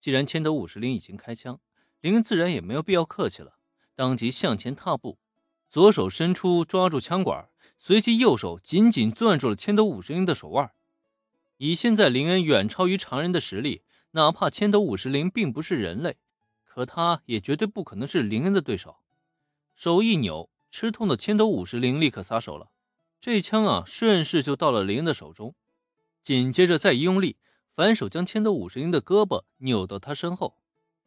既然千斗五十铃已经开枪，林恩自然也没有必要客气了，当即向前踏步，左手伸出抓住枪管，随即右手紧紧攥住了千斗五十铃的手腕。以现在林恩远超于常人的实力，哪怕千斗五十铃并不是人类，可他也绝对不可能是林恩的对手。手一扭，吃痛的千斗五十铃立刻撒手了，这枪啊，顺势就到了林恩的手中。紧接着再一用力。反手将千斗五十铃的胳膊扭到他身后，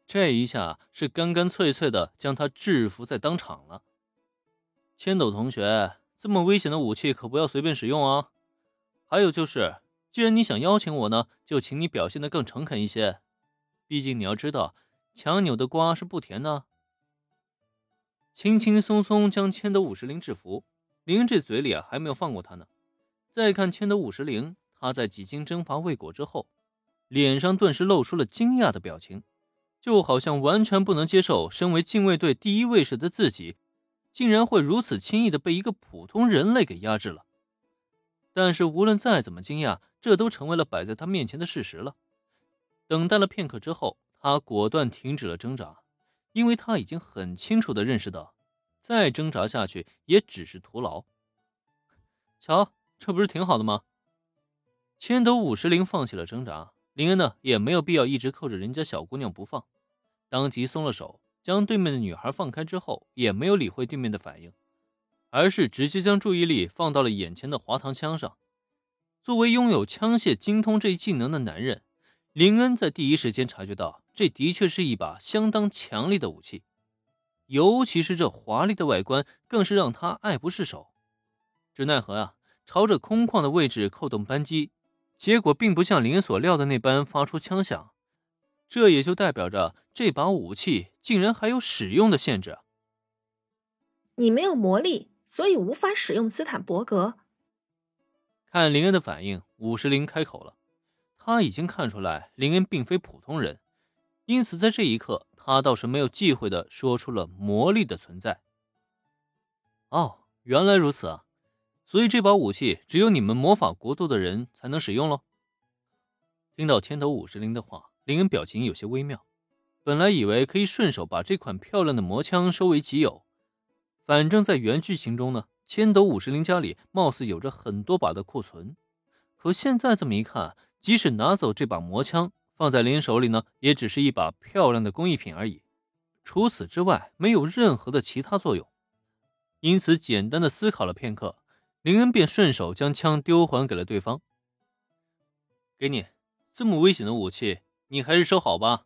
这一下是干干脆脆的将他制服在当场了。千斗同学，这么危险的武器可不要随便使用啊！还有就是，既然你想邀请我呢，就请你表现的更诚恳一些。毕竟你要知道，强扭的瓜是不甜的。轻轻松松将千斗五十铃制服，林这嘴里啊还没有放过他呢。再看千斗五十铃，他在几经征伐未果之后。脸上顿时露出了惊讶的表情，就好像完全不能接受身为禁卫队第一卫士的自己，竟然会如此轻易的被一个普通人类给压制了。但是无论再怎么惊讶，这都成为了摆在他面前的事实了。等待了片刻之后，他果断停止了挣扎，因为他已经很清楚的认识到，再挣扎下去也只是徒劳。瞧，这不是挺好的吗？千斗五十铃放弃了挣扎。林恩呢，也没有必要一直扣着人家小姑娘不放，当即松了手，将对面的女孩放开之后，也没有理会对面的反应，而是直接将注意力放到了眼前的滑膛枪上。作为拥有枪械精通这一技能的男人，林恩在第一时间察觉到，这的确是一把相当强力的武器，尤其是这华丽的外观，更是让他爱不释手。只奈何啊，朝着空旷的位置扣动扳机。结果并不像林恩所料的那般发出枪响，这也就代表着这把武器竟然还有使用的限制。你没有魔力，所以无法使用斯坦伯格。看林恩的反应，五十铃开口了。他已经看出来林恩并非普通人，因此在这一刻，他倒是没有忌讳的说出了魔力的存在。哦，原来如此啊。所以这把武器只有你们魔法国度的人才能使用喽。听到千头五十铃的话，林恩表情有些微妙。本来以为可以顺手把这款漂亮的魔枪收为己有，反正在原剧情中呢，千斗五十铃家里貌似有着很多把的库存。可现在这么一看，即使拿走这把魔枪，放在林恩手里呢，也只是一把漂亮的工艺品而已。除此之外，没有任何的其他作用。因此，简单的思考了片刻。林恩便顺手将枪丢还给了对方。给你，这么危险的武器，你还是收好吧。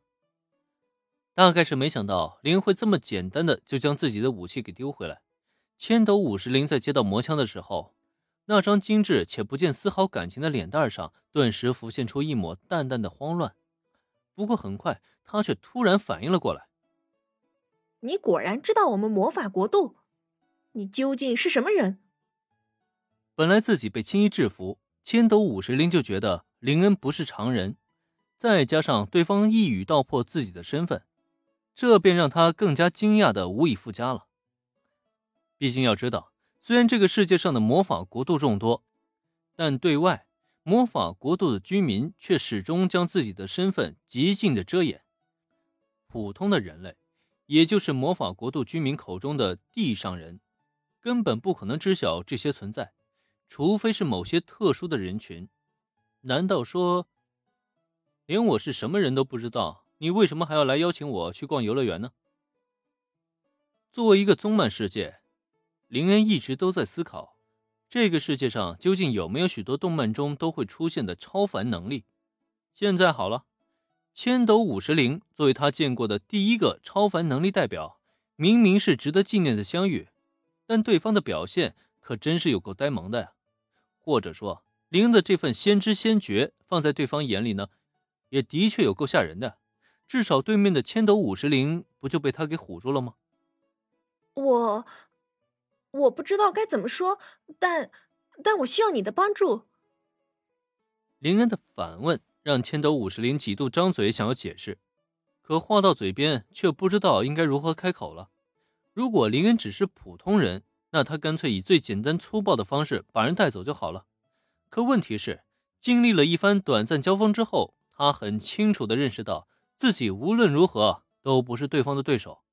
大概是没想到林恩会这么简单的就将自己的武器给丢回来。千斗五十铃在接到魔枪的时候，那张精致且不见丝毫感情的脸蛋上，顿时浮现出一抹淡淡的慌乱。不过很快，他却突然反应了过来：“你果然知道我们魔法国度？你究竟是什么人？”本来自己被轻易制服，千斗五十铃就觉得林恩不是常人，再加上对方一语道破自己的身份，这便让他更加惊讶的无以复加了。毕竟要知道，虽然这个世界上的魔法国度众多，但对外魔法国度的居民却始终将自己的身份极尽的遮掩。普通的人类，也就是魔法国度居民口中的地上人，根本不可能知晓这些存在。除非是某些特殊的人群，难道说连我是什么人都不知道？你为什么还要来邀请我去逛游乐园呢？作为一个综漫世界，林恩一直都在思考，这个世界上究竟有没有许多动漫中都会出现的超凡能力？现在好了，千斗五十铃作为他见过的第一个超凡能力代表，明明是值得纪念的相遇，但对方的表现可真是有够呆萌的呀！或者说，林恩的这份先知先觉，放在对方眼里呢，也的确有够吓人的。至少对面的千斗五十铃不就被他给唬住了吗？我，我不知道该怎么说，但，但我需要你的帮助。林恩的反问让千斗五十铃几度张嘴想要解释，可话到嘴边却不知道应该如何开口了。如果林恩只是普通人，那他干脆以最简单粗暴的方式把人带走就好了。可问题是，经历了一番短暂交锋之后，他很清楚的认识到自己无论如何都不是对方的对手。